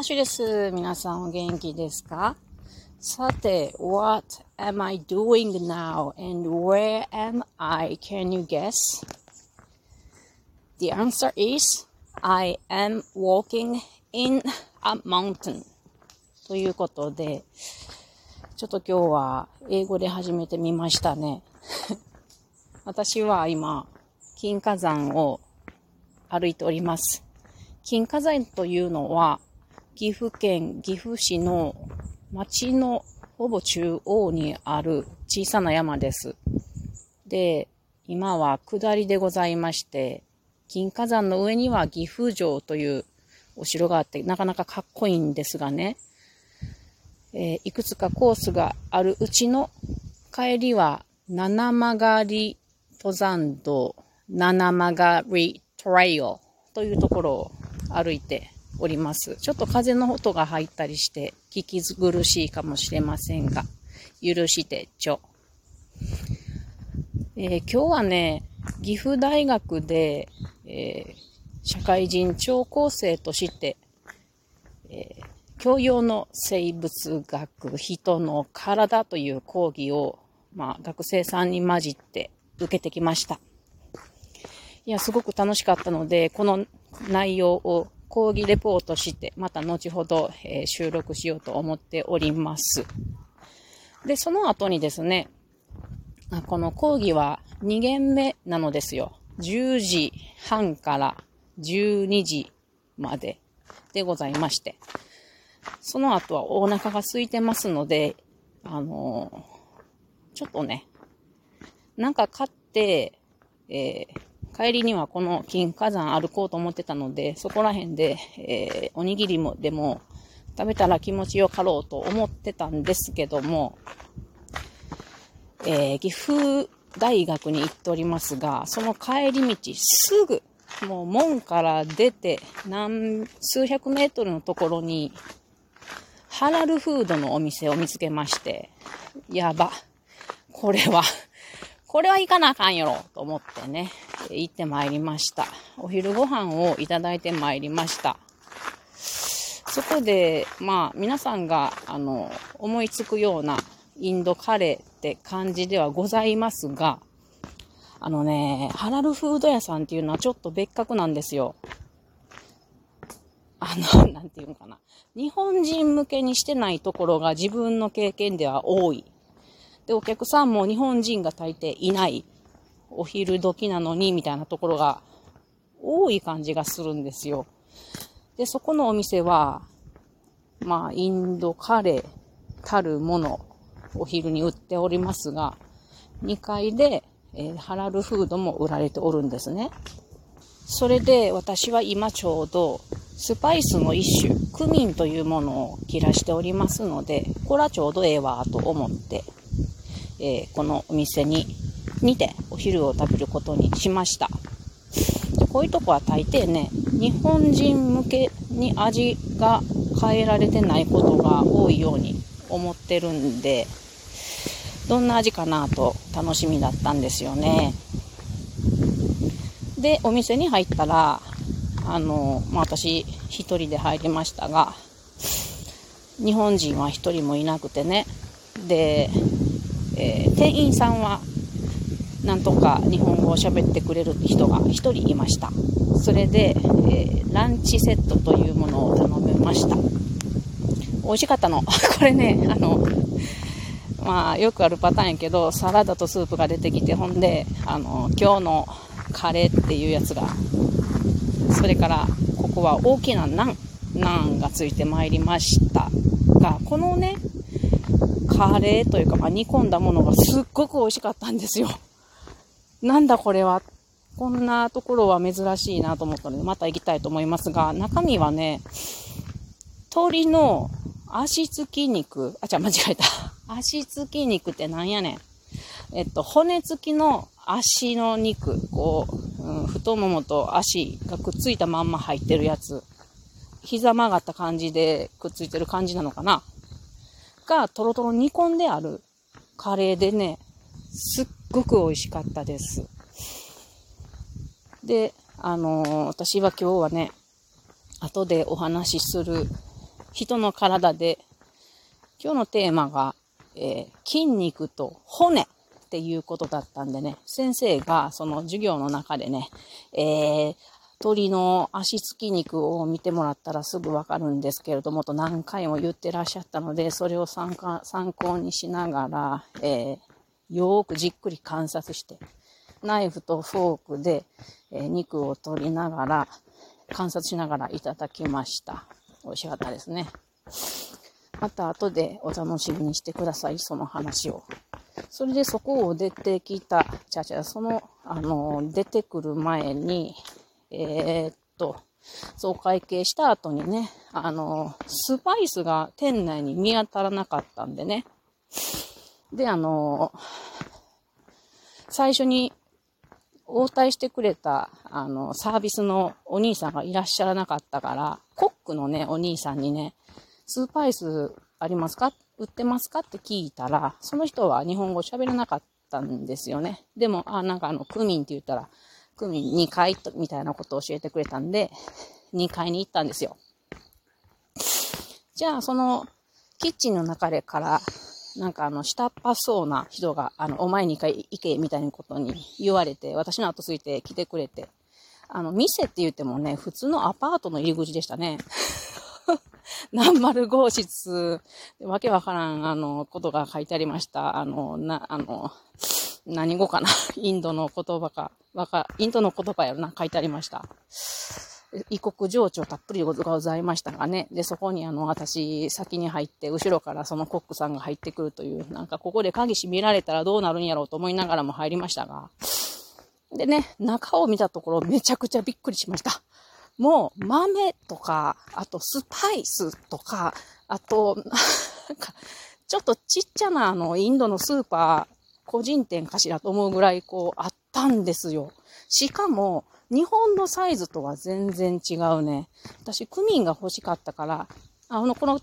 ハッシュです。皆さんお元気ですかさて、what am I doing now and where am I? Can you guess? The answer is I am walking in a mountain ということで、ちょっと今日は英語で始めてみましたね。私は今、金華山を歩いております。金華山というのは、岐阜県岐阜市の町のほぼ中央にある小さな山です。で、今は下りでございまして、金華山の上には岐阜城というお城があって、なかなかかっこいいんですがね、えー、いくつかコースがあるうちの帰りは七曲り登山道、七曲りトレイルというところを歩いております。ちょっと風の音が入ったりして聞き苦しいかもしれませんが、許してちょ。えー、今日はね、岐阜大学で、えー、社会人聴講生として、えー、教養の生物学、人の体という講義を、まあ、学生さんに混じって受けてきました。いや、すごく楽しかったので、この内容を講義レポートして、また後ほど、えー、収録しようと思っております。で、その後にですね、この講義は2限目なのですよ。10時半から12時まででございまして。その後はお腹が空いてますので、あのー、ちょっとね、なんか買って、えー、帰りにはこの金華山歩こうと思ってたので、そこら辺で、えー、おにぎりも、でも、食べたら気持ちよかろうと思ってたんですけども、えー、岐阜大学に行っておりますが、その帰り道すぐ、もう門から出て何、数百メートルのところに、ハラルフードのお店を見つけまして、やば。これはこれは行かなあかんやろ、と思ってね、行ってまいりました。お昼ご飯をいただいてまいりました。そこで、まあ、皆さんが、あの、思いつくようなインドカレーって感じではございますが、あのね、ハラルフード屋さんっていうのはちょっと別格なんですよ。あの、なんていうのかな。日本人向けにしてないところが自分の経験では多いで、お客さんも日本人が大抵いない。お昼時なのに、みたいなところが多い感じがするんですよ。で、そこのお店は、まあ、インドカレーたるもの、お昼に売っておりますが、2階で、えー、ハラルフードも売られておるんですね。それで私は今ちょうどスパイスの一種、クミンというものを切らしておりますので、これはちょうどええわと思ってえー、このお店に、にてお昼を食べることにしました。でこういうとこは大抵ね、日本人向けに味が変えられてないことが多いように思ってるんで、どんな味かなと楽しみだったんですよね。で、お店に入ったら、あの、まあ、私一人で入りましたが、日本人は一人もいなくてね、で、えー、店員さんはなんとか日本語を喋ってくれる人が1人いました。それで、えー、ランチセットというものを頼みました。美味しかったの。これねあのまあよくあるパターンやけどサラダとスープが出てきてほんであの今日のカレーっていうやつがそれからここは大きなナンナンがついてまいりました。がこのねカレーというか、まあ、煮込んだものがすっごく美味しかったんですよ。なんだこれは。こんなところは珍しいなと思ったので、また行きたいと思いますが、中身はね、鶏の足付き肉、あ、じゃ間違えた。足付き肉ってなんやねん。えっと、骨付きの足の肉、こう、うん、太ももと足がくっついたまんま入ってるやつ。膝曲がった感じでくっついてる感じなのかな。がトロトロ煮込んであるカレーでね、すっごく美味しかったです。で、あのー、私は今日はね、後でお話しする人の体で、今日のテーマが、えー、筋肉と骨っていうことだったんでね、先生がその授業の中でね、えー、鳥の足つき肉を見てもらったらすぐわかるんですけれども、と何回も言ってらっしゃったので、それを参考にしながら、えー、よーくじっくり観察して、ナイフとフォークで、えー、肉を取りながら、観察しながらいただきました。美味しかったですね。また後でお楽しみにしてください、その話を。それでそこを出てきた、ちゃちゃ、その、あの、出てくる前に、えー、っと、そう会計した後にね、あの、スパイスが店内に見当たらなかったんでね。で、あの、最初に応対してくれた、あの、サービスのお兄さんがいらっしゃらなかったから、コックのね、お兄さんにね、スパイスありますか？売ってますか？って聞いたら、その人は日本語喋らなかったんですよね。でも、あ、なんかあの、クミンって言ったら、組2階、みたいなことを教えてくれたんで、2階に行ったんですよ。じゃあ、その、キッチンの中でから、なんかあの、下っ端そうな人が、あの、お前2階行け、みたいなことに言われて、私の後ついて来てくれて、あの、店って言ってもね、普通のアパートの入り口でしたね。何丸号室、わけわからん、あの、ことが書いてありました。あの、な、あの、何語かな？インドの言葉か、わか、インドの言葉やろな、書いてありました。異国情緒たっぷりございましたがね。で、そこにあの、私、先に入って、後ろからそのコックさんが入ってくるという、なんかここで鍵閉められたらどうなるんやろうと思いながらも入りましたが。でね、中を見たところめちゃくちゃびっくりしました。もう、豆とか、あとスパイスとか、あと、なんか、ちょっとちっちゃなあの、インドのスーパー、個人店かしらと思うぐらいこうあったんですよ。しかも、日本のサイズとは全然違うね。私、クミンが欲しかったから、あの、この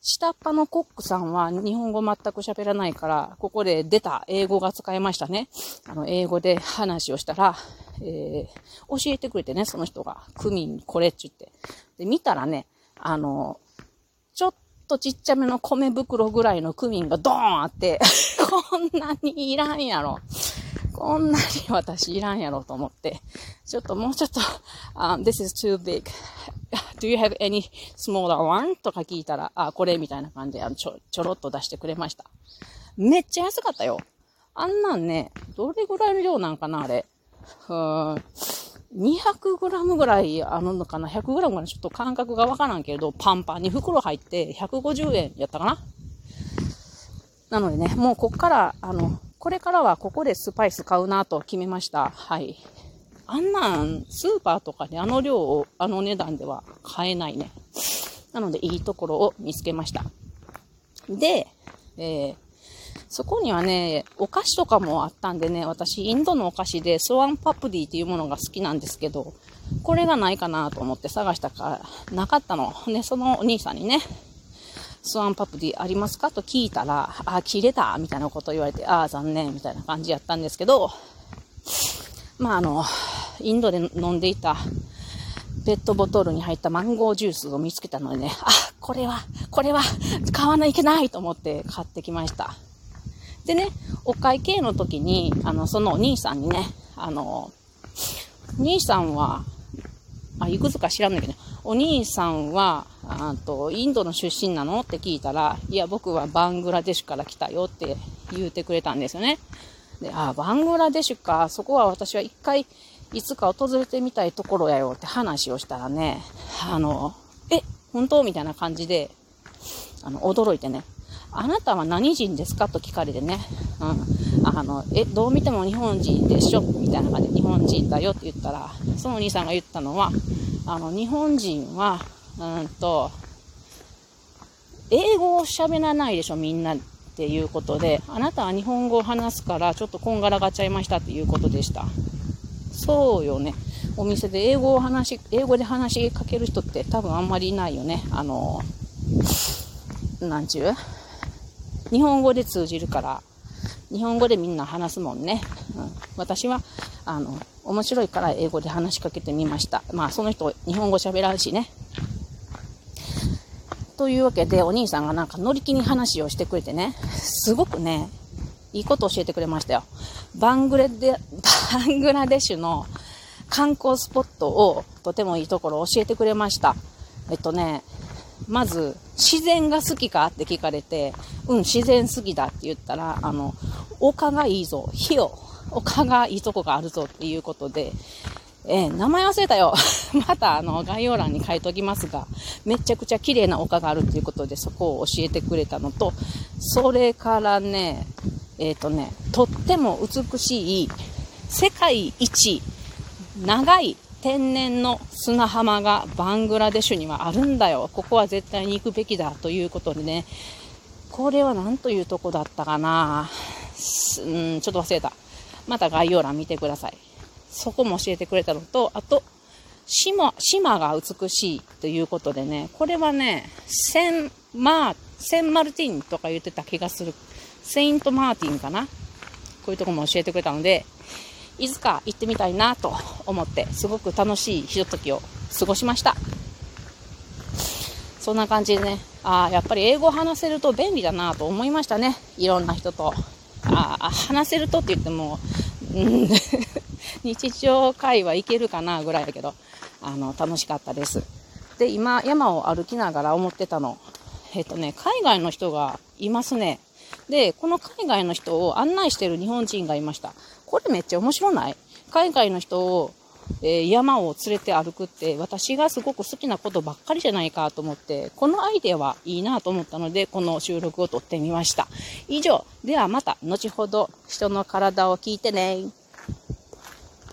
下っ端のコックさんは日本語全く喋らないから、ここで出た英語が使えましたね。あの、英語で話をしたら、えー、教えてくれてね、その人が。クミンこれっちゅって。で、見たらね、あの、とちっちゃめの米袋ぐらいのクミンがドーンあって、こんなにいらんやろ。こんなに私いらんやろと思って、ちょっともうちょっと、um, this is too big. Do you have any smaller one? とか聞いたら、あ、これみたいな感じでちょ、ちょろっと出してくれました。めっちゃ安かったよ。あんなんね、どれぐらいの量なんかな、あれ。うん。200g ぐらいあるのかな ?100g ぐらいちょっと感覚がわからんけれど、パンパンに袋入って150円やったかな？なのでね、もうこっから、あの、これからはここでスパイス買うなと決めました。はい。あんなん、スーパーとかであの量を、あの値段では買えないね。なので、いいところを見つけました。で、えー、そこにはね、お菓子とかもあったんでね、私、インドのお菓子でスワンパプディっていうものが好きなんですけど、これがないかなと思って探したから、なかったの。ね、そのお兄さんにね、スワンパプディありますかと聞いたら、あ、切れたみたいなこと言われて、ああ、残念みたいな感じやったんですけど、まあ、あの、インドで飲んでいたペットボトルに入ったマンゴージュースを見つけたのでね、あ、これは、これは買わないいけないと思って買ってきました。でね、お会計の時に、あの、そのお兄さんにね、あの、兄さんは、あ、いくつか知らんだけど、お兄さんは、あと、インドの出身なの？って聞いたら、いや、僕はバングラデシュから来たよって言うてくれたんですよね。で、あ、バングラデシュか、そこは私は一回、いつか訪れてみたいところやよって話をしたらね、あの、え、本当？みたいな感じで、あの、驚いてね、あなたは何人ですかと聞かれてね、うん、あの、え、どう見ても日本人でしょみたいな感じで、日本人だよって言ったら、そのお兄さんが言ったのは、あの、日本人は、うんと、英語を喋らないでしょ、みんなっていうことで、あなたは日本語を話すから、ちょっとこんがらがっちゃいましたっていうことでした。そうよね。お店で英語を話し、英語で話しかける人って多分あんまりいないよね。あの、なんちゅう？日本語で通じるから、日本語でみんな話すもんね。うん、私は、あの、面白いから英語で話しかけてみました。まあ、その人、日本語喋らんしね。というわけで、お兄さんがなんか乗り気に話をしてくれてね、すごくね、いいこと教えてくれましたよ。バングレデ、バングラデシュの観光スポットをとてもいいところを教えてくれました。えっとね、まず、自然が好きかって聞かれて、うん、自然好きだって言ったら、あの、丘がいいぞ、火よ、丘がいいとこがあるぞっていうことで、えー、名前忘れたよ。また、あの、概要欄に書いときますが、めちゃくちゃ綺麗な丘があるっていうことで、そこを教えてくれたのと、それからね、えっ、ー、とね、とっても美しい、世界一長い天然の砂浜がバングラデシュにはあるんだよ。ここは絶対に行くべきだということでね、これは何というとこだったかなうん、ちょっと忘れた。また概要欄見てください。そこも教えてくれたのと、あと、島、島が美しいということでね、これはね、セン、マー、センマルティンとか言ってた気がする。セイントマーティンかなこういうとこも教えてくれたので、いつか行ってみたいなと思って、すごく楽しいひとときを過ごしました。そんな感じでね、ああ、やっぱり英語を話せると便利だなと思いましたね。いろんな人と。ああ、話せるとって言っても、うん、日常会話いけるかなぐらいだけど、あの、楽しかったです。で、今、山を歩きながら思ってたの。えっ、とね、海外の人がいますね。で、この海外の人を案内してる日本人がいました。これめっちゃ面白ない？海外の人を、えー、山を連れて歩くって私がすごく好きなことばっかりじゃないかと思って、このアイデアはいいなと思ったので、この収録を撮ってみました。以上。ではまた後ほど人の体を聞いてね。